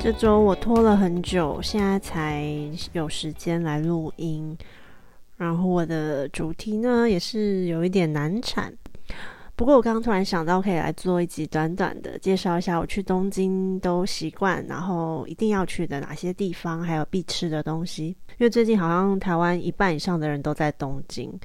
这周我拖了很久，现在才有时间来录音。然后我的主题呢，也是有一点难产。不过我刚刚突然想到，可以来做一集短短的，介绍一下我去东京都习惯，然后一定要去的哪些地方，还有必吃的东西。因为最近好像台湾一半以上的人都在东京，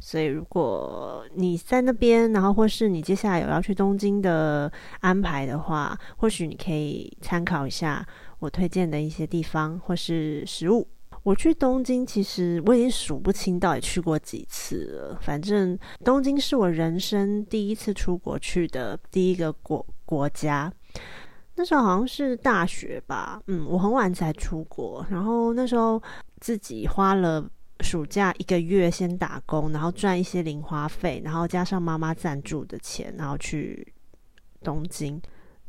所以如果你在那边，然后或是你接下来有要去东京的安排的话，或许你可以参考一下我推荐的一些地方或是食物。我去东京，其实我已经数不清到底去过几次了。反正东京是我人生第一次出国去的第一个国国家。那时候好像是大学吧，嗯，我很晚才出国，然后那时候自己花了暑假一个月先打工，然后赚一些零花费，然后加上妈妈赞助的钱，然后去东京。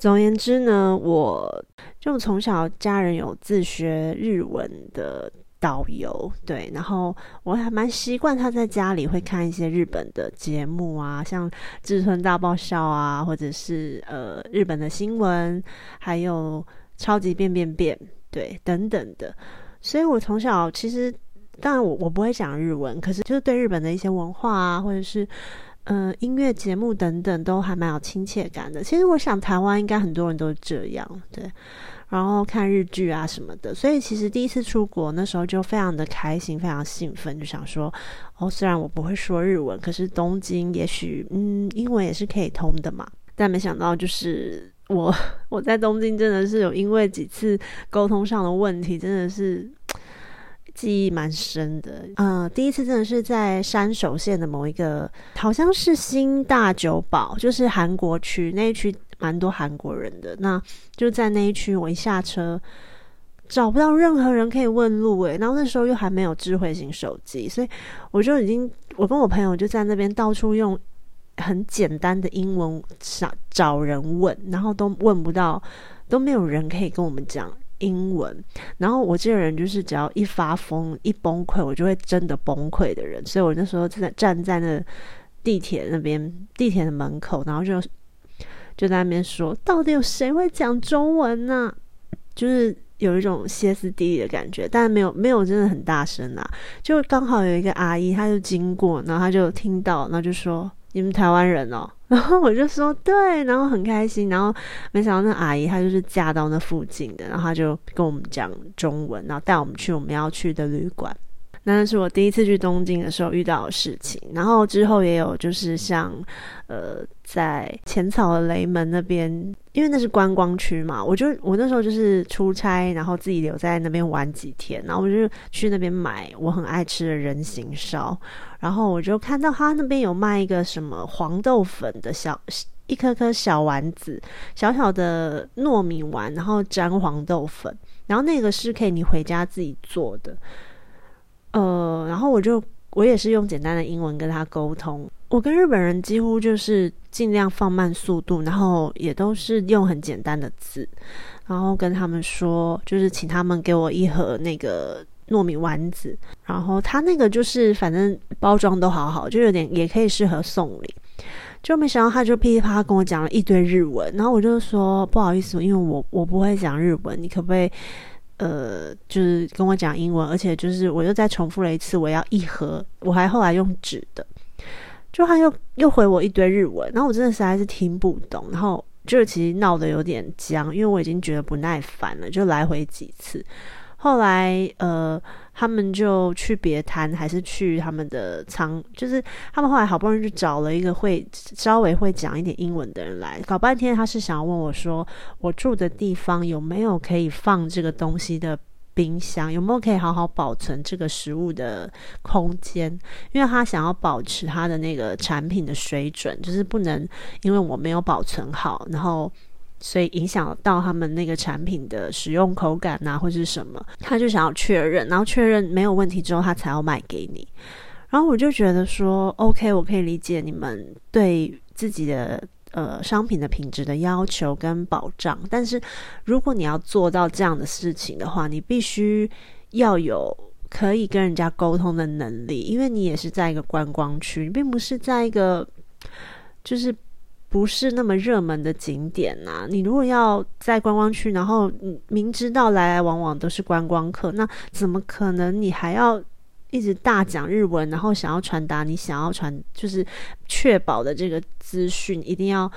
总而言之呢，我就从小家人有自学日文的。导游对，然后我还蛮习惯他在家里会看一些日本的节目啊，像《志村大爆笑》啊，或者是呃日本的新闻，还有《超级变变变》对等等的。所以我从小其实，当然我我不会讲日文，可是就是对日本的一些文化啊，或者是嗯音乐节目等等，都还蛮有亲切感的。其实我想台湾应该很多人都这样，对。然后看日剧啊什么的，所以其实第一次出国那时候就非常的开心，非常兴奋，就想说，哦，虽然我不会说日文，可是东京也许，嗯，英文也是可以通的嘛。但没想到就是我 我在东京真的是有因为几次沟通上的问题，真的是记忆蛮深的。嗯，第一次真的是在山手线的某一个，好像是新大久保，就是韩国区那一区。蛮多韩国人的，那就在那一区。我一下车，找不到任何人可以问路诶，然后那时候又还没有智慧型手机，所以我就已经，我跟我朋友就在那边到处用很简单的英文找找人问，然后都问不到，都没有人可以跟我们讲英文。然后我这个人就是只要一发疯一崩溃，我就会真的崩溃的人，所以我那时候在站在那地铁那边地铁的门口，然后就。就在那边说，到底有谁会讲中文呢？就是有一种歇斯底里的感觉，但没有没有真的很大声啊。就刚好有一个阿姨，她就经过，然后她就听到，然后就说：“你们台湾人哦。”然后我就说：“对。”然后很开心。然后没想到那阿姨她就是嫁到那附近的，然后她就跟我们讲中文，然后带我们去我们要去的旅馆。那是我第一次去东京的时候遇到的事情，然后之后也有就是像，呃，在浅草的雷门那边，因为那是观光区嘛，我就我那时候就是出差，然后自己留在那边玩几天，然后我就去那边买我很爱吃的人形烧，然后我就看到他那边有卖一个什么黄豆粉的小一颗颗小丸子，小小的糯米丸，然后沾黄豆粉，然后那个是可以你回家自己做的。呃，然后我就我也是用简单的英文跟他沟通。我跟日本人几乎就是尽量放慢速度，然后也都是用很简单的字，然后跟他们说，就是请他们给我一盒那个糯米丸子。然后他那个就是反正包装都好好，就有点也可以适合送礼。就没想到他就噼里啪啦跟我讲了一堆日文，然后我就说不好意思，因为我我不会讲日文，你可不可以？呃，就是跟我讲英文，而且就是我又再重复了一次，我要一盒，我还后来用纸的，就他又又回我一堆日文，然后我真的实在是听不懂，然后就是其实闹得有点僵，因为我已经觉得不耐烦了，就来回几次。后来，呃，他们就去别摊，还是去他们的仓，就是他们后来好不容易就找了一个会稍微会讲一点英文的人来，搞半天他是想要问我说，我住的地方有没有可以放这个东西的冰箱，有没有可以好好保存这个食物的空间，因为他想要保持他的那个产品的水准，就是不能因为我没有保存好，然后。所以影响到他们那个产品的使用口感呐，或是什么，他就想要确认，然后确认没有问题之后，他才要卖给你。然后我就觉得说，OK，我可以理解你们对自己的呃商品的品质的要求跟保障。但是如果你要做到这样的事情的话，你必须要有可以跟人家沟通的能力，因为你也是在一个观光区，你并不是在一个就是不是那么热门的景点呐。你如果要在观光区，然后明知道来来往往都是观光客，那怎么可能你还要？一直大讲日文，然后想要传达你想要传，就是确保的这个资讯，一定要，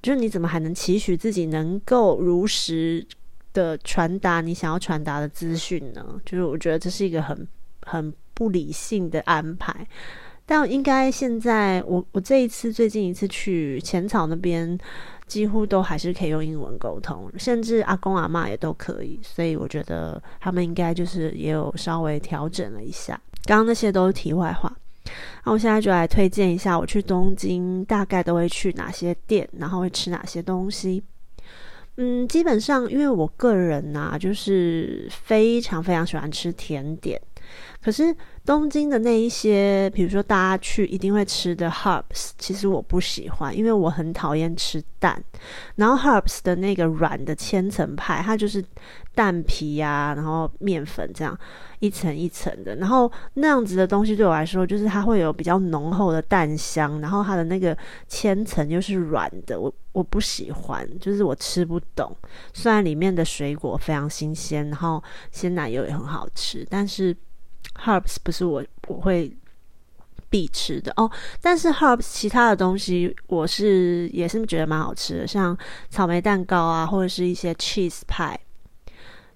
就是你怎么还能期许自己能够如实的传达你想要传达的资讯呢？就是我觉得这是一个很很不理性的安排。但应该现在，我我这一次最近一次去浅草那边。几乎都还是可以用英文沟通，甚至阿公阿妈也都可以，所以我觉得他们应该就是也有稍微调整了一下。刚刚那些都是题外话，那我现在就来推荐一下我去东京大概都会去哪些店，然后会吃哪些东西。嗯，基本上因为我个人呐，就是非常非常喜欢吃甜点，可是。东京的那一些，比如说大家去一定会吃的 herbs，其实我不喜欢，因为我很讨厌吃蛋。然后 herbs 的那个软的千层派，它就是蛋皮呀，然后面粉这样一层一层的，然后那样子的东西对我来说，就是它会有比较浓厚的蛋香，然后它的那个千层又是软的，我我不喜欢，就是我吃不懂。虽然里面的水果非常新鲜，然后鲜奶油也很好吃，但是。Herbs 不是我我会必吃的哦，但是 Herbs 其他的东西我是也是觉得蛮好吃的，像草莓蛋糕啊，或者是一些 cheese 派，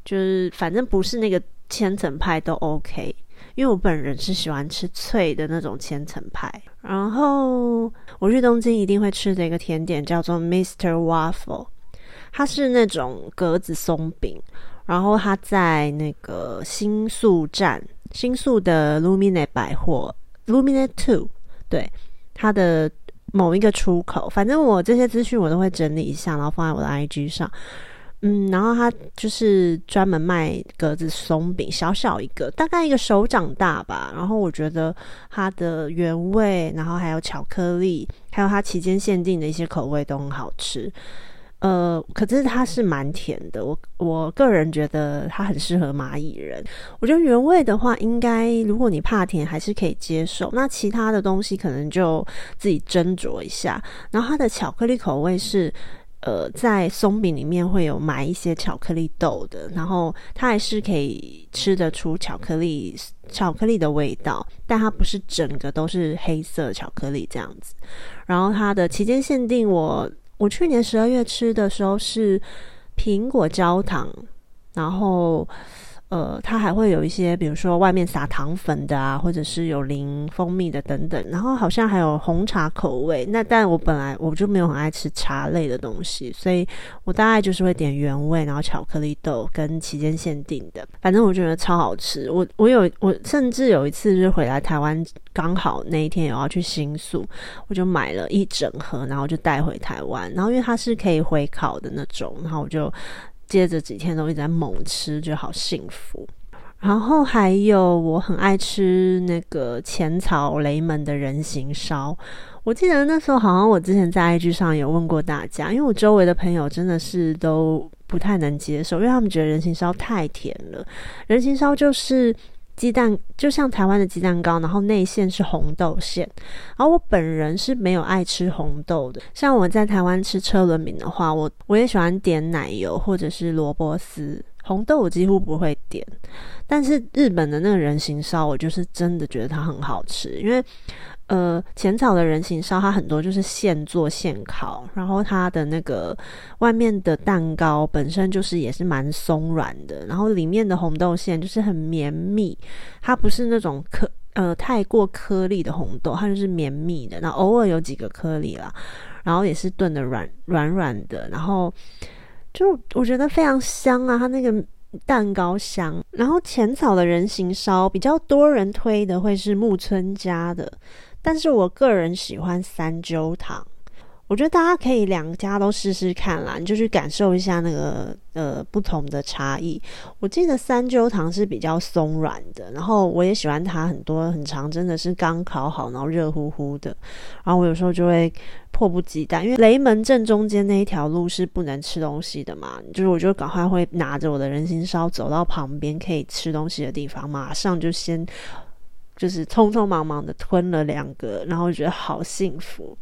就是反正不是那个千层派都 OK，因为我本人是喜欢吃脆的那种千层派。然后我去东京一定会吃的一个甜点叫做 Mr. Waffle，它是那种格子松饼，然后它在那个新宿站。新宿的 Lumine 百货，Lumine Two，对它的某一个出口，反正我这些资讯我都会整理一下，然后放在我的 IG 上。嗯，然后它就是专门卖格子松饼，小小一个，大概一个手掌大吧。然后我觉得它的原味，然后还有巧克力，还有它期间限定的一些口味都很好吃。呃，可是它是蛮甜的，我我个人觉得它很适合蚂蚁人。我觉得原味的话，应该如果你怕甜，还是可以接受。那其他的东西可能就自己斟酌一下。然后它的巧克力口味是，呃，在松饼里面会有埋一些巧克力豆的，然后它还是可以吃得出巧克力巧克力的味道，但它不是整个都是黑色巧克力这样子。然后它的期间限定我。我去年十二月吃的时候是苹果焦糖，然后。呃，它还会有一些，比如说外面撒糖粉的啊，或者是有淋蜂蜜的等等，然后好像还有红茶口味。那但我本来我就没有很爱吃茶类的东西，所以我大概就是会点原味，然后巧克力豆跟期间限定的。反正我觉得超好吃。我我有我甚至有一次就是回来台湾，刚好那一天也要去新宿，我就买了一整盒，然后就带回台湾。然后因为它是可以回烤的那种，然后我就。接着几天都一直在猛吃，就好幸福。然后还有我很爱吃那个浅草雷门的人形烧。我记得那时候好像我之前在 IG 上有问过大家，因为我周围的朋友真的是都不太能接受，因为他们觉得人形烧太甜了。人形烧就是。鸡蛋就像台湾的鸡蛋糕，然后内馅是红豆馅。而我本人是没有爱吃红豆的。像我在台湾吃车轮饼的话，我我也喜欢点奶油或者是萝卜丝，红豆我几乎不会点。但是日本的那个人形烧，我就是真的觉得它很好吃，因为。呃，浅草的人形烧，它很多就是现做现烤，然后它的那个外面的蛋糕本身就是也是蛮松软的，然后里面的红豆馅就是很绵密，它不是那种颗呃太过颗粒的红豆，它就是绵密的，那偶尔有几个颗粒啦，然后也是炖的软软软的，然后就我觉得非常香啊，它那个蛋糕香，然后浅草的人形烧比较多人推的会是木村家的。但是我个人喜欢三鸠糖，我觉得大家可以两家都试试看啦，你就去感受一下那个呃不同的差异。我记得三鸠糖是比较松软的，然后我也喜欢它很多很长，真的是刚烤好，然后热乎乎的。然后我有时候就会迫不及待，因为雷门正中间那一条路是不能吃东西的嘛，就是我就赶快会拿着我的人心烧走到旁边可以吃东西的地方，马上就先就是匆匆忙忙的吞了两个，然后觉得好幸福。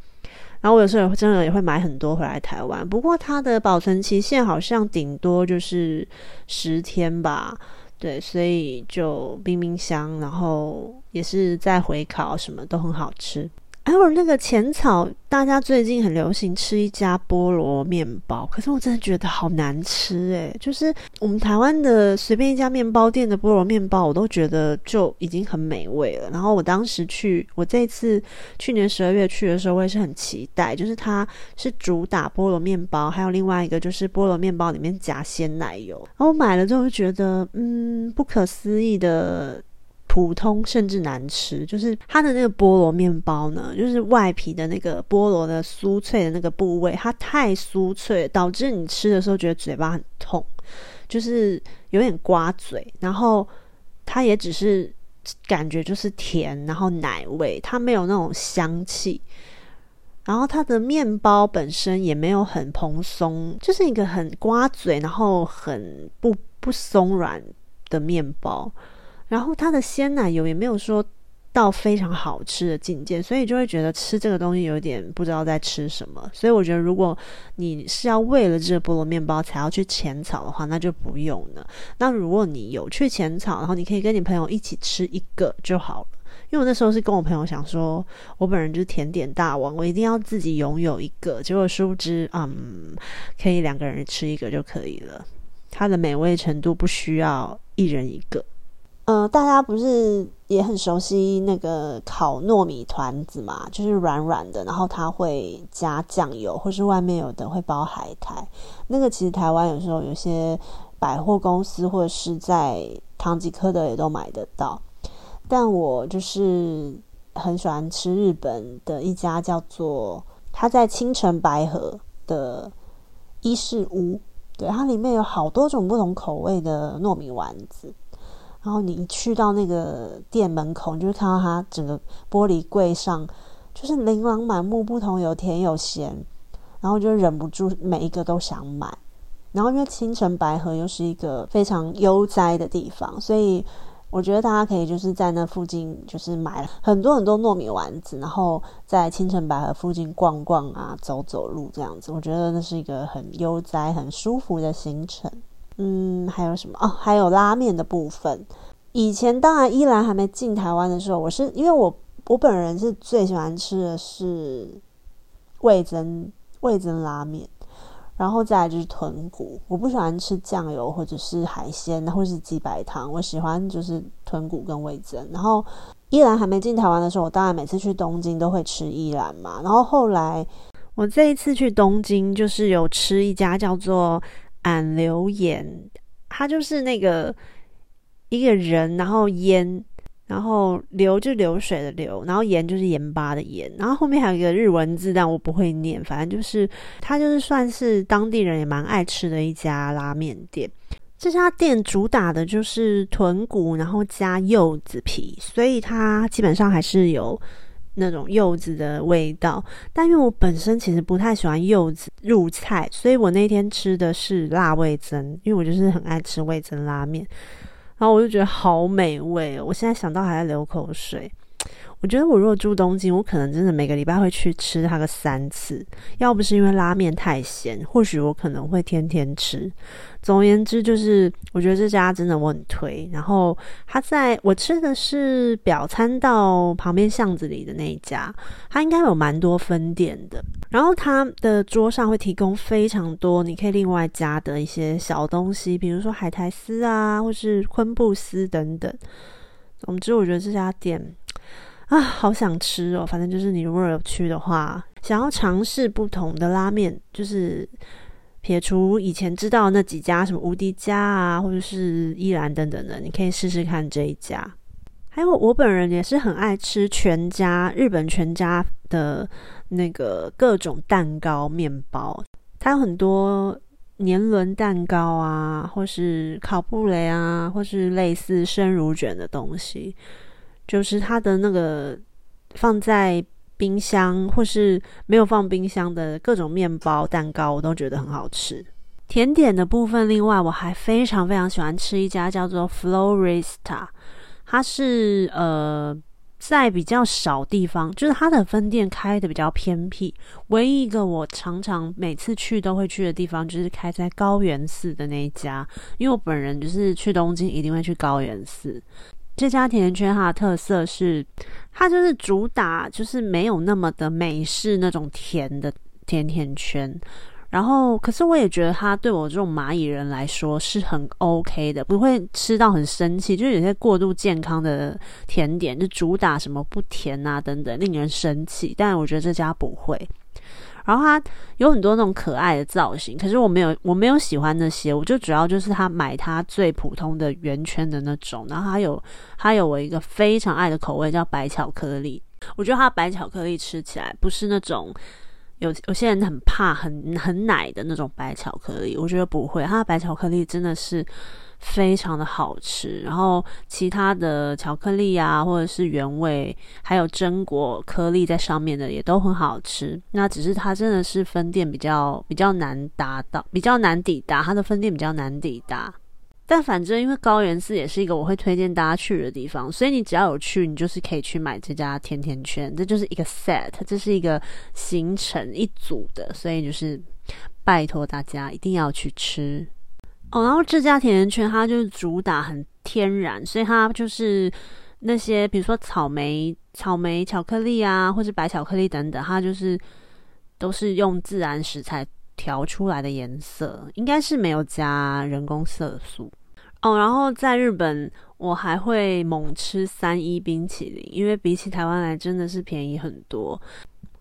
然后我有时候真的也会买很多回来台湾，不过它的保存期限好像顶多就是十天吧，对，所以就冰冰箱，然后也是在回烤，什么都很好吃。还有那个浅草，大家最近很流行吃一家菠萝面包，可是我真的觉得好难吃诶，就是我们台湾的随便一家面包店的菠萝面包，我都觉得就已经很美味了。然后我当时去，我这次去年十二月去的时候，我也是很期待，就是它是主打菠萝面包，还有另外一个就是菠萝面包里面夹鲜奶油。然后我买了之后就觉得，嗯，不可思议的。普通甚至难吃，就是它的那个菠萝面包呢，就是外皮的那个菠萝的酥脆的那个部位，它太酥脆，导致你吃的时候觉得嘴巴很痛，就是有点刮嘴。然后它也只是感觉就是甜，然后奶味，它没有那种香气。然后它的面包本身也没有很蓬松，就是一个很刮嘴，然后很不不松软的面包。然后它的鲜奶油也没有说到非常好吃的境界，所以就会觉得吃这个东西有点不知道在吃什么。所以我觉得，如果你是要为了这个菠萝面包才要去浅草的话，那就不用了。那如果你有去浅草，然后你可以跟你朋友一起吃一个就好了。因为我那时候是跟我朋友想说，我本人就是甜点大王，我一定要自己拥有一个。结果殊不知，嗯，可以两个人吃一个就可以了。它的美味程度不需要一人一个。嗯，大家不是也很熟悉那个烤糯米团子嘛？就是软软的，然后它会加酱油，或是外面有的会包海苔。那个其实台湾有时候有些百货公司或者是在唐吉诃德也都买得到。但我就是很喜欢吃日本的一家叫做它在青城白河的伊势屋，对，它里面有好多种不同口味的糯米丸子。然后你一去到那个店门口，你就会看到它整个玻璃柜上就是琳琅满目，不同有甜有咸，然后就忍不住每一个都想买。然后因为青城白河又是一个非常悠哉的地方，所以我觉得大家可以就是在那附近就是买很多很多糯米丸子，然后在青城白河附近逛逛啊，走走路这样子，我觉得那是一个很悠哉、很舒服的行程。嗯，还有什么哦？还有拉面的部分。以前当然依然还没进台湾的时候，我是因为我我本人是最喜欢吃的是味增味增拉面，然后再来就是豚骨。我不喜欢吃酱油或者是海鲜，或者是鸡白汤。我喜欢就是豚骨跟味增。然后依然还没进台湾的时候，我当然每次去东京都会吃依然嘛。然后后来我这一次去东京，就是有吃一家叫做。俺流盐，它就是那个一个人，然后烟，然后流就流水的流，然后盐就是盐巴的盐，然后后面还有一个日文字，但我不会念。反正就是它就是算是当地人也蛮爱吃的一家拉面店。这家店主打的就是豚骨，然后加柚子皮，所以它基本上还是有。那种柚子的味道，但因为我本身其实不太喜欢柚子入菜，所以我那天吃的是辣味增，因为我就是很爱吃味增拉面，然后我就觉得好美味哦，我现在想到还在流口水。我觉得我如果住东京，我可能真的每个礼拜会去吃它个三次。要不是因为拉面太咸，或许我可能会天天吃。总而言之，就是我觉得这家真的我很推。然后它在我吃的是表参道旁边巷子里的那一家，它应该有蛮多分店的。然后它的桌上会提供非常多你可以另外加的一些小东西，比如说海苔丝啊，或是昆布丝等等。总之，我觉得这家店。啊，好想吃哦！反正就是你如果有去的话，想要尝试不同的拉面，就是撇除以前知道那几家什么无敌家啊，或者是依兰等等的，你可以试试看这一家。还有我本人也是很爱吃全家日本全家的那个各种蛋糕面包，它有很多年轮蛋糕啊，或是烤布雷啊，或是类似生乳卷的东西，就是它的那个放在冰箱或是没有放冰箱的各种面包蛋糕，我都觉得很好吃。甜点的部分，另外我还非常非常喜欢吃一家叫做 Florista。它是呃，在比较少地方，就是它的分店开的比较偏僻。唯一一个我常常每次去都会去的地方，就是开在高原寺的那一家。因为我本人就是去东京一定会去高原寺。这家甜甜圈它的特色是，它就是主打就是没有那么的美式那种甜的甜甜圈。然后，可是我也觉得它对我这种蚂蚁人来说是很 OK 的，不会吃到很生气。就是有些过度健康的甜点，就主打什么不甜啊等等，令人生气。但我觉得这家不会。然后它有很多那种可爱的造型，可是我没有，我没有喜欢那些。我就主要就是它买它最普通的圆圈的那种。然后它有它有我一个非常爱的口味叫白巧克力。我觉得它白巧克力吃起来不是那种。有有些人很怕很很奶的那种白巧克力，我觉得不会，它的白巧克力真的是非常的好吃。然后其他的巧克力啊，或者是原味，还有榛果颗粒在上面的也都很好吃。那只是它真的是分店比较比较难达到，比较难抵达，它的分店比较难抵达。但反正因为高原寺也是一个我会推荐大家去的地方，所以你只要有去，你就是可以去买这家甜甜圈，这就是一个 set，这是一个行程一组的，所以就是拜托大家一定要去吃哦。然后这家甜甜圈它就是主打很天然，所以它就是那些比如说草莓、草莓巧克力啊，或者白巧克力等等，它就是都是用自然食材调出来的颜色，应该是没有加人工色素。哦，然后在日本，我还会猛吃三一冰淇淋，因为比起台湾来真的是便宜很多。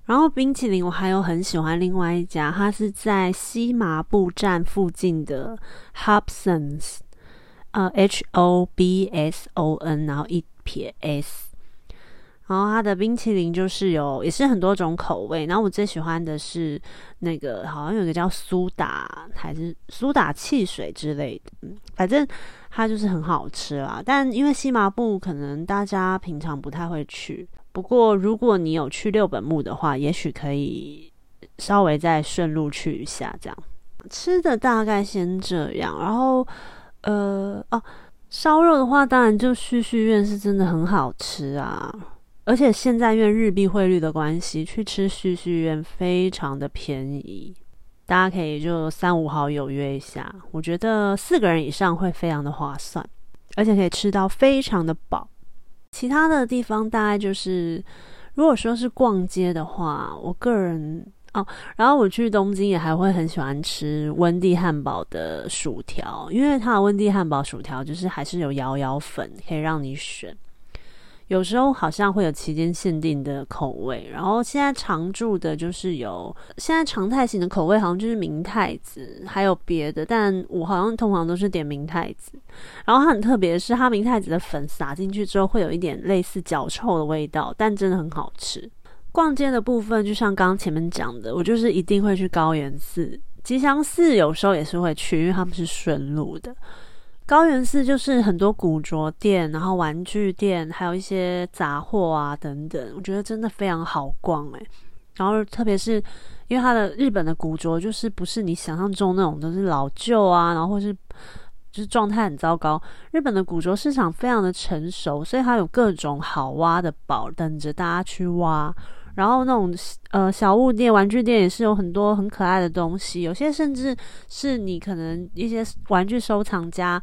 然后冰淇淋我还有很喜欢另外一家，它是在西麻布站附近的 Hobsons，呃，H O B S O N，然后一撇 S。然后它的冰淇淋就是有，也是很多种口味。然后我最喜欢的是那个，好像有个叫苏打还是苏打汽水之类的，嗯，反正它就是很好吃啦。但因为西麻布可能大家平常不太会去，不过如果你有去六本木的话，也许可以稍微再顺路去一下。这样吃的大概先这样。然后呃哦，烧肉的话，当然就旭旭苑是真的很好吃啊。而且现在因为日币汇率的关系，去吃旭旭苑非常的便宜，大家可以就三五好友约一下，我觉得四个人以上会非常的划算，而且可以吃到非常的饱。其他的地方大概就是，如果说是逛街的话，我个人哦，然后我去东京也还会很喜欢吃温蒂汉堡的薯条，因为它的温蒂汉堡薯条就是还是有摇摇粉可以让你选。有时候好像会有期间限定的口味，然后现在常驻的就是有现在常态型的口味，好像就是明太子，还有别的，但我好像通常都是点明太子。然后它很特别的是，它明太子的粉撒进去之后，会有一点类似脚臭的味道，但真的很好吃。逛街的部分，就像刚刚前面讲的，我就是一定会去高原寺、吉祥寺，有时候也是会去，因为他们是顺路的。高原寺就是很多古着店，然后玩具店，还有一些杂货啊等等，我觉得真的非常好逛诶。然后特别是因为它的日本的古着，就是不是你想象中那种都是老旧啊，然后或是就是状态很糟糕。日本的古着市场非常的成熟，所以它有各种好挖的宝等着大家去挖。然后那种呃小物店、玩具店也是有很多很可爱的东西，有些甚至是你可能一些玩具收藏家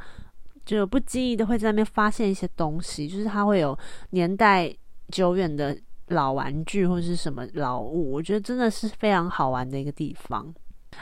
就不经意的会在那边发现一些东西，就是它会有年代久远的老玩具或者是什么老物，我觉得真的是非常好玩的一个地方。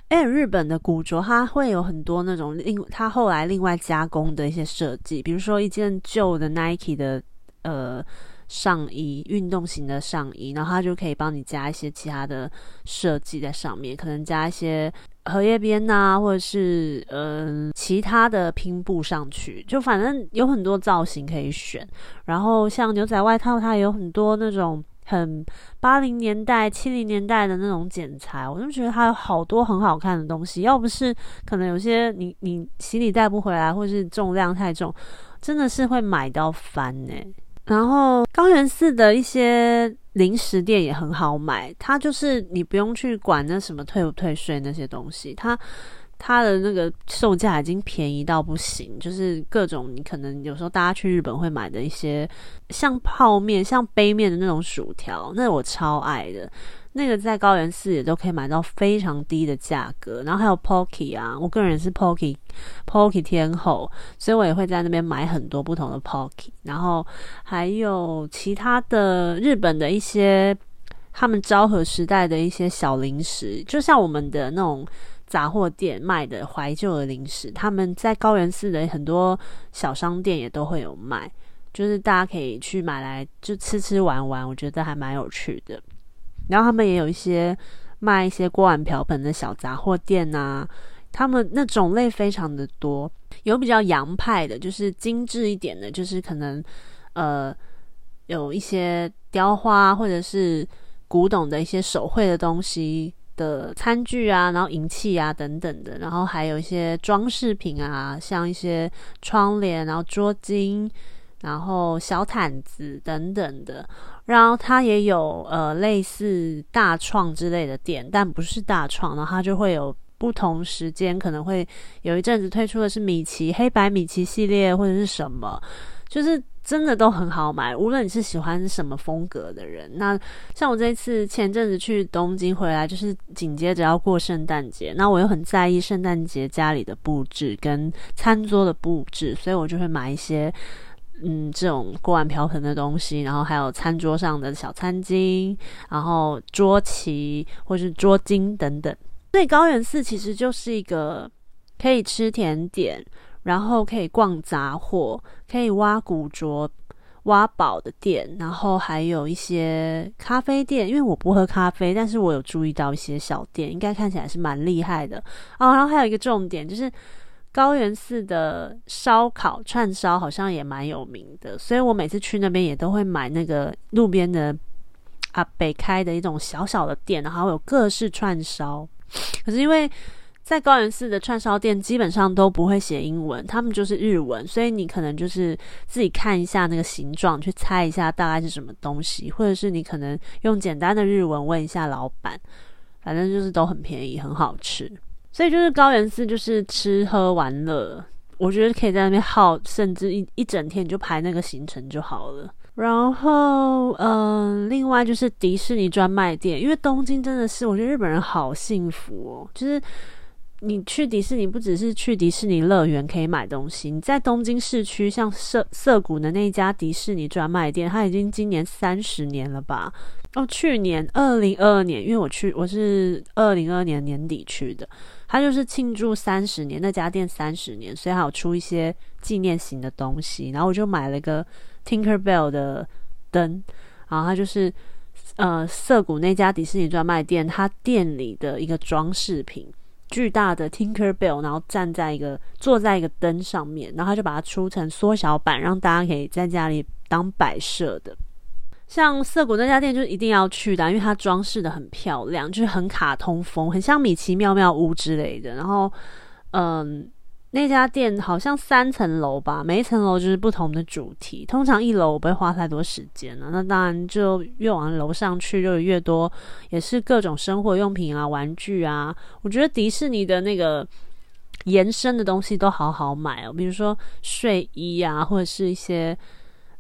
哎，日本的古着它会有很多那种另它后来另外加工的一些设计，比如说一件旧的 Nike 的呃。上衣，运动型的上衣，然后它就可以帮你加一些其他的设计在上面，可能加一些荷叶边呐，或者是嗯其他的拼布上去，就反正有很多造型可以选。然后像牛仔外套，它有很多那种很八零年代、七零年代的那种剪裁，我就觉得它有好多很好看的东西。要不是可能有些你你行李带不回来，或是重量太重，真的是会买到翻呢。然后高原寺的一些零食店也很好买，它就是你不用去管那什么退不退税那些东西，它它的那个售价已经便宜到不行，就是各种你可能有时候大家去日本会买的一些像泡面、像杯面的那种薯条，那我超爱的。那个在高原寺也都可以买到非常低的价格，然后还有 Pocky 啊，我个人是 Pocky Pocky 天后，所以我也会在那边买很多不同的 Pocky，然后还有其他的日本的一些他们昭和时代的一些小零食，就像我们的那种杂货店卖的怀旧的零食，他们在高原寺的很多小商店也都会有卖，就是大家可以去买来就吃吃玩玩，我觉得还蛮有趣的。然后他们也有一些卖一些锅碗瓢盆的小杂货店呐，他们那种类非常的多，有比较洋派的，就是精致一点的，就是可能呃有一些雕花或者是古董的一些手绘的东西的餐具啊，然后银器啊等等的，然后还有一些装饰品啊，像一些窗帘，然后桌巾。然后小毯子等等的，然后它也有呃类似大创之类的店，但不是大创，然后它就会有不同时间可能会有一阵子推出的是米奇黑白米奇系列或者是什么，就是真的都很好买，无论你是喜欢什么风格的人。那像我这次前阵子去东京回来，就是紧接着要过圣诞节，那我又很在意圣诞节家里的布置跟餐桌的布置，所以我就会买一些。嗯，这种锅碗瓢盆的东西，然后还有餐桌上的小餐巾，然后桌旗或是桌巾等等。所以高原寺其实就是一个可以吃甜点，然后可以逛杂货，可以挖古着、挖宝的店，然后还有一些咖啡店。因为我不喝咖啡，但是我有注意到一些小店，应该看起来是蛮厉害的哦。然后还有一个重点就是。高原寺的烧烤串烧好像也蛮有名的，所以我每次去那边也都会买那个路边的啊北开的一种小小的店，然后有各式串烧。可是因为在高原寺的串烧店基本上都不会写英文，他们就是日文，所以你可能就是自己看一下那个形状，去猜一下大概是什么东西，或者是你可能用简单的日文问一下老板，反正就是都很便宜，很好吃。所以就是高原寺，就是吃喝玩乐，我觉得可以在那边耗，甚至一一整天就排那个行程就好了。然后，嗯，另外就是迪士尼专卖店，因为东京真的是，我觉得日本人好幸福哦，就是。你去迪士尼不只是去迪士尼乐园可以买东西，你在东京市区像涩涩谷的那家迪士尼专卖店，它已经今年三十年了吧？哦，去年二零二二年，因为我去我是二零二二年年底去的，它就是庆祝三十年那家店三十年，所以还有出一些纪念型的东西，然后我就买了个 Tinker Bell 的灯，然后它就是呃涩谷那家迪士尼专卖店它店里的一个装饰品。巨大的 Tinker Bell，然后站在一个坐在一个灯上面，然后他就把它出成缩小版，让大家可以在家里当摆设的。像涩谷那家店就一定要去的，因为它装饰的很漂亮，就是很卡通风，很像米奇妙妙屋之类的。然后，嗯。那家店好像三层楼吧，每一层楼就是不同的主题。通常一楼我不会花太多时间了，那当然就越往楼上去就越多，也是各种生活用品啊、玩具啊。我觉得迪士尼的那个延伸的东西都好好买哦，比如说睡衣啊，或者是一些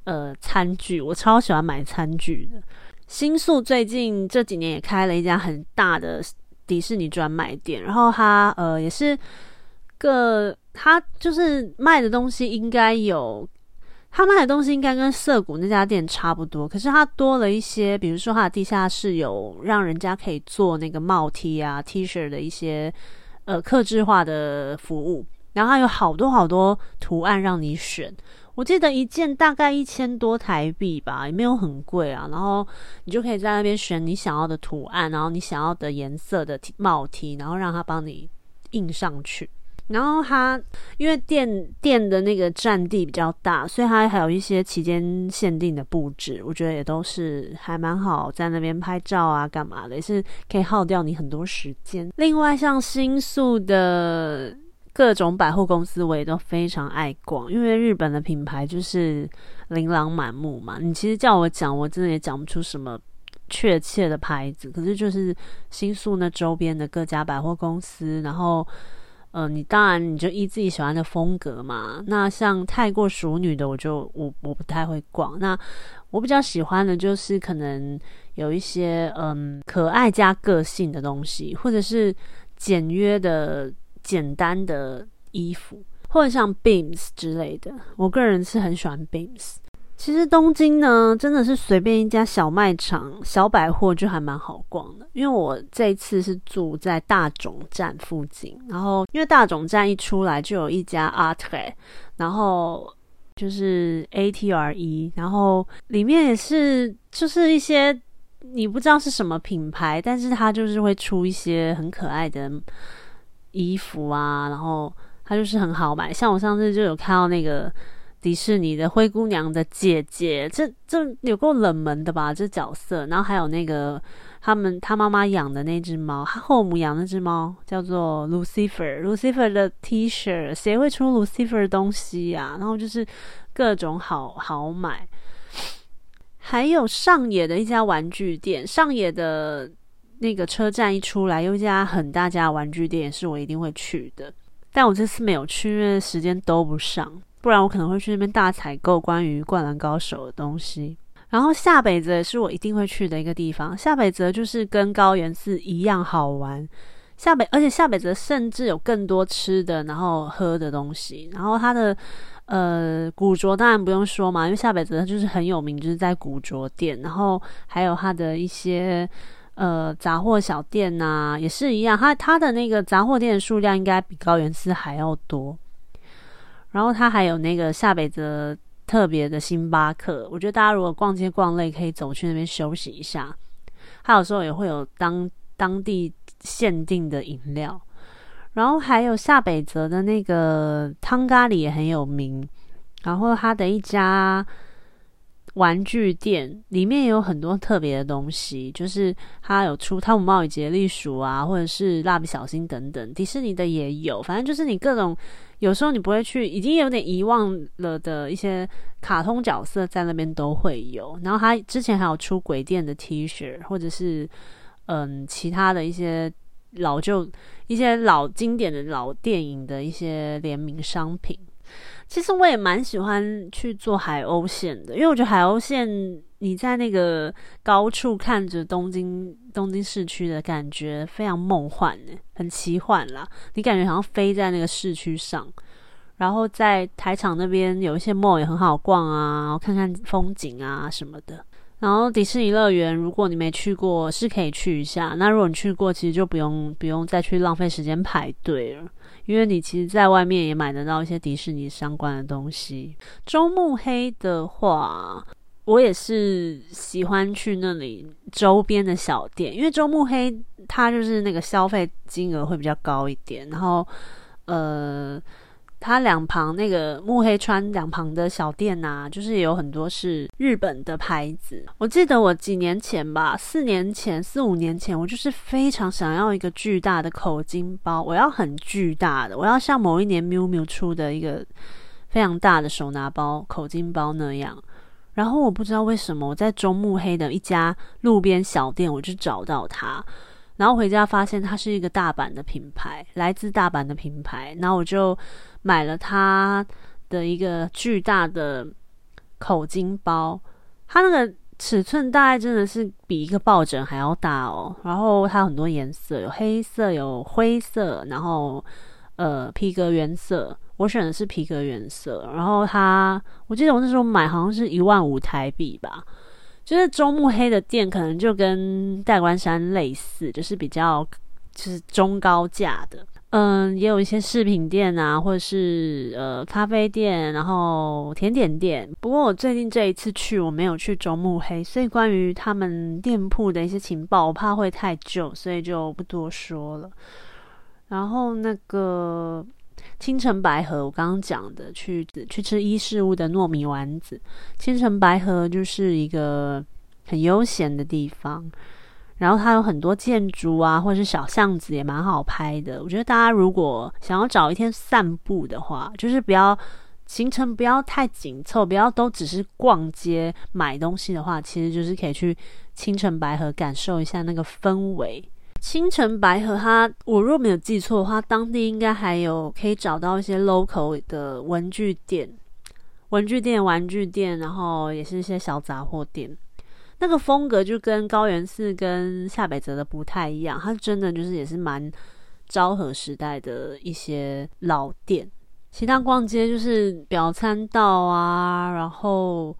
呃餐具，我超喜欢买餐具的。新宿最近这几年也开了一家很大的迪士尼专卖店，然后它呃也是个。他就是卖的东西应该有，他卖的东西应该跟涩谷那家店差不多，可是他多了一些，比如说他的地下室有让人家可以做那个帽 T 啊 T 恤的一些呃克制化的服务，然后他有好多好多图案让你选。我记得一件大概一千多台币吧，也没有很贵啊。然后你就可以在那边选你想要的图案，然后你想要的颜色的帽 T，然后让他帮你印上去。然后它因为店店的那个占地比较大，所以它还有一些期间限定的布置，我觉得也都是还蛮好，在那边拍照啊，干嘛的，也是可以耗掉你很多时间。另外，像新宿的各种百货公司，我也都非常爱逛，因为日本的品牌就是琳琅满目嘛。你其实叫我讲，我真的也讲不出什么确切的牌子，可是就是新宿那周边的各家百货公司，然后。呃，你当然你就依自己喜欢的风格嘛。那像太过熟女的，我就我我不太会逛。那我比较喜欢的就是可能有一些嗯可爱加个性的东西，或者是简约的简单的衣服，或者像 Beams 之类的。我个人是很喜欢 Beams。其实东京呢，真的是随便一家小卖场、小百货就还蛮好逛的。因为我这次是住在大冢站附近，然后因为大冢站一出来就有一家 Art，然后就是 A T R E，然后里面也是就是一些你不知道是什么品牌，但是它就是会出一些很可爱的衣服啊，然后它就是很好买。像我上次就有看到那个。迪士尼的灰姑娘的姐姐，这这有够冷门的吧？这角色，然后还有那个他们他妈妈养的那只猫，他后母养那只猫叫做 Lucifer，Lucifer 的 T 恤，谁会出 Lucifer 的东西呀？然后就是各种好好买，还有上野的一家玩具店，上野的那个车站一出来，有一家很大家玩具店，是我一定会去的，但我这次没有去，因为时间都不上。不然我可能会去那边大采购关于《灌篮高手》的东西。然后下北泽是我一定会去的一个地方。下北泽就是跟高原寺一样好玩。下北，而且下北泽甚至有更多吃的，然后喝的东西。然后它的呃古着当然不用说嘛，因为下北泽就是很有名，就是在古着店。然后还有它的一些呃杂货小店呐，也是一样。它它的那个杂货店的数量应该比高原寺还要多。然后它还有那个下北泽特别的星巴克，我觉得大家如果逛街逛累，可以走去那边休息一下。它有时候也会有当当地限定的饮料。然后还有下北泽的那个汤咖喱也很有名。然后它的一家。玩具店里面也有很多特别的东西，就是它有出汤姆猫与杰利鼠啊，或者是蜡笔小新等等，迪士尼的也有。反正就是你各种有时候你不会去，已经有点遗忘了的一些卡通角色在那边都会有。然后他之前还有出鬼店的 T 恤，或者是嗯其他的一些老旧、一些老经典的老电影的一些联名商品。其实我也蛮喜欢去做海鸥线的，因为我觉得海鸥线你在那个高处看着东京东京市区的感觉非常梦幻呢，很奇幻啦。你感觉好像飞在那个市区上，然后在台场那边有一些 mall 也很好逛啊，看看风景啊什么的。然后迪士尼乐园，如果你没去过，是可以去一下。那如果你去过，其实就不用不用再去浪费时间排队了。因为你其实，在外面也买得到一些迪士尼相关的东西。周目黑的话，我也是喜欢去那里周边的小店，因为周目黑它就是那个消费金额会比较高一点，然后呃。它两旁那个木黑川两旁的小店呐，就是有很多是日本的牌子。我记得我几年前吧，四年前、四五年前，我就是非常想要一个巨大的口金包，我要很巨大的，我要像某一年 miu miu 出的一个非常大的手拿包口金包那样。然后我不知道为什么，我在中目黑的一家路边小店，我就找到它。然后回家发现它是一个大阪的品牌，来自大阪的品牌。然后我就买了它的一个巨大的口巾包，它那个尺寸大概真的是比一个抱枕还要大哦。然后它有很多颜色，有黑色，有灰色，然后呃皮革原色，我选的是皮革原色。然后它，我记得我那时候买好像是一万五台币吧。就是中目黑的店，可能就跟代官山类似，就是比较就是中高价的。嗯，也有一些饰品店啊，或者是呃咖啡店，然后甜点店。不过我最近这一次去，我没有去中目黑，所以关于他们店铺的一些情报，我怕会太旧，所以就不多说了。然后那个青城白河，我刚刚讲的，去去吃伊事物的糯米丸子。青城白河就是一个很悠闲的地方。然后它有很多建筑啊，或者是小巷子，也蛮好拍的。我觉得大家如果想要找一天散步的话，就是不要行程不要太紧凑，不要都只是逛街买东西的话，其实就是可以去青城白河感受一下那个氛围。青城白河，它我若没有记错的话，当地应该还有可以找到一些 local 的文具店、文具店、玩具店，然后也是一些小杂货店。那个风格就跟高原寺跟下北泽的不太一样，它真的就是也是蛮昭和时代的一些老店。其他逛街就是表参道啊，然后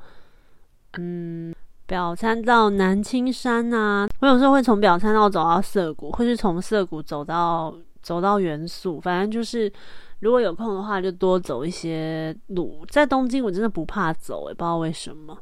嗯，表参道南青山啊，我有时候会从表参道走到涩谷，或是从涩谷走到走到元素，反正就是如果有空的话，就多走一些路。在东京我真的不怕走，也不知道为什么。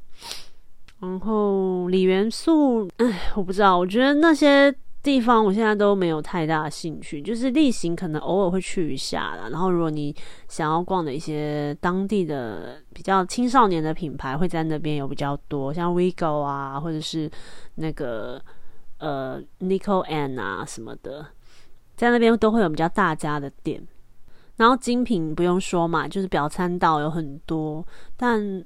然后李元素，哎，我不知道，我觉得那些地方我现在都没有太大兴趣，就是例行可能偶尔会去一下啦。然后如果你想要逛的一些当地的比较青少年的品牌，会在那边有比较多，像 Vigo 啊，或者是那个呃 n i c o Ann 啊什么的，在那边都会有比较大家的店。然后精品不用说嘛，就是表参道有很多，但。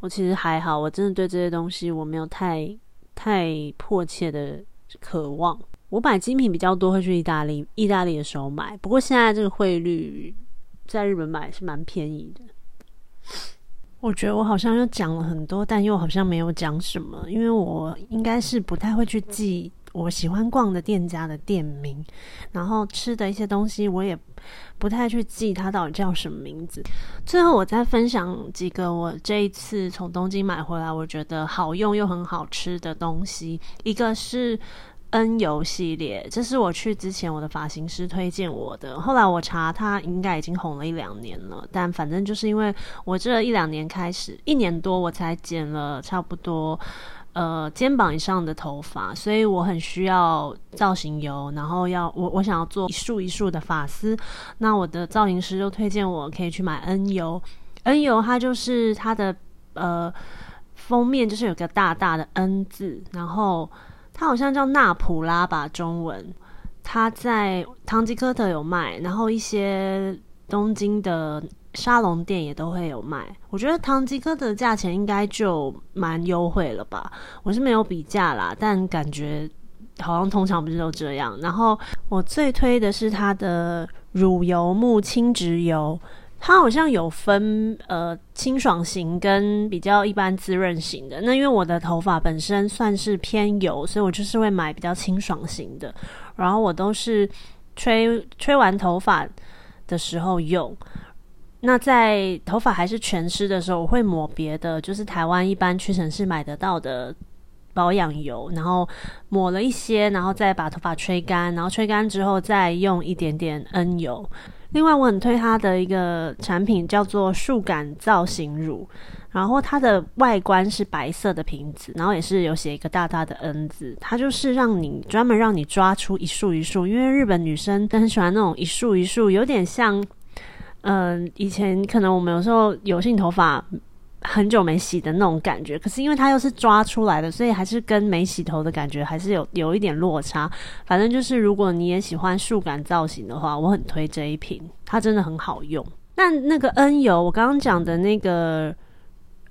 我其实还好，我真的对这些东西我没有太太迫切的渴望。我买精品比较多，会去意大利，意大利的时候买。不过现在这个汇率在日本买是蛮便宜的。我觉得我好像又讲了很多，但又好像没有讲什么，因为我应该是不太会去记。我喜欢逛的店家的店名，然后吃的一些东西，我也不太去记它到底叫什么名字。最后，我再分享几个我这一次从东京买回来，我觉得好用又很好吃的东西。一个是 N 油系列，这是我去之前我的发型师推荐我的。后来我查，它应该已经红了一两年了，但反正就是因为我这一两年开始，一年多我才剪了差不多。呃，肩膀以上的头发，所以我很需要造型油，然后要我我想要做一束一束的发丝，那我的造型师就推荐我可以去买 N 油，N 油它就是它的呃封面就是有个大大的 N 字，然后它好像叫纳普拉吧，中文，它在唐吉诃德有卖，然后一些东京的。沙龙店也都会有卖，我觉得唐吉诃德价钱应该就蛮优惠了吧。我是没有比价啦，但感觉好像通常不是都这样。然后我最推的是它的乳油木轻植油，它好像有分呃清爽型跟比较一般滋润型的。那因为我的头发本身算是偏油，所以我就是会买比较清爽型的。然后我都是吹吹完头发的时候用。那在头发还是全湿的时候，我会抹别的，就是台湾一般屈臣氏买得到的保养油，然后抹了一些，然后再把头发吹干，然后吹干之后再用一点点 N 油。另外，我很推它的一个产品叫做树感造型乳，然后它的外观是白色的瓶子，然后也是有写一个大大的 N 字，它就是让你专门让你抓出一束一束，因为日本女生都很喜欢那种一束一束，有点像。嗯，以前可能我们有时候油性头发很久没洗的那种感觉，可是因为它又是抓出来的，所以还是跟没洗头的感觉还是有有一点落差。反正就是如果你也喜欢束感造型的话，我很推这一瓶，它真的很好用。那那个 N 油，我刚刚讲的那个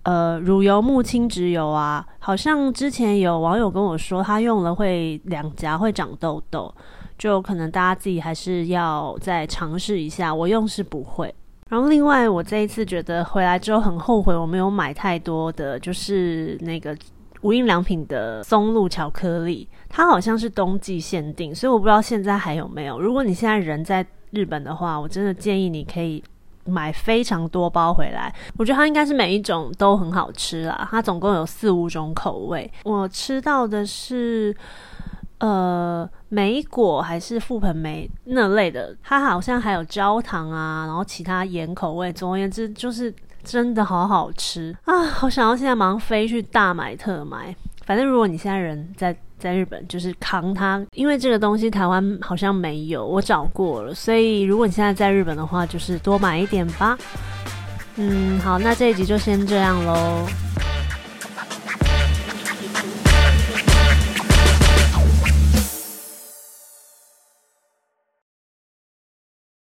呃乳油木轻植油啊，好像之前有网友跟我说，他用了会两颊会长痘痘。就可能大家自己还是要再尝试一下，我用是不会。然后另外，我这一次觉得回来之后很后悔，我没有买太多的，就是那个无印良品的松露巧克力，它好像是冬季限定，所以我不知道现在还有没有。如果你现在人在日本的话，我真的建议你可以买非常多包回来。我觉得它应该是每一种都很好吃啦，它总共有四五种口味。我吃到的是。呃莓果还是覆盆梅那类的，它好像还有焦糖啊，然后其他盐口味。总而言之，就是真的好好吃啊！好想要现在马上飞去大买特买。反正如果你现在人在在日本，就是扛它，因为这个东西台湾好像没有，我找过了。所以如果你现在在日本的话，就是多买一点吧。嗯，好，那这一集就先这样喽。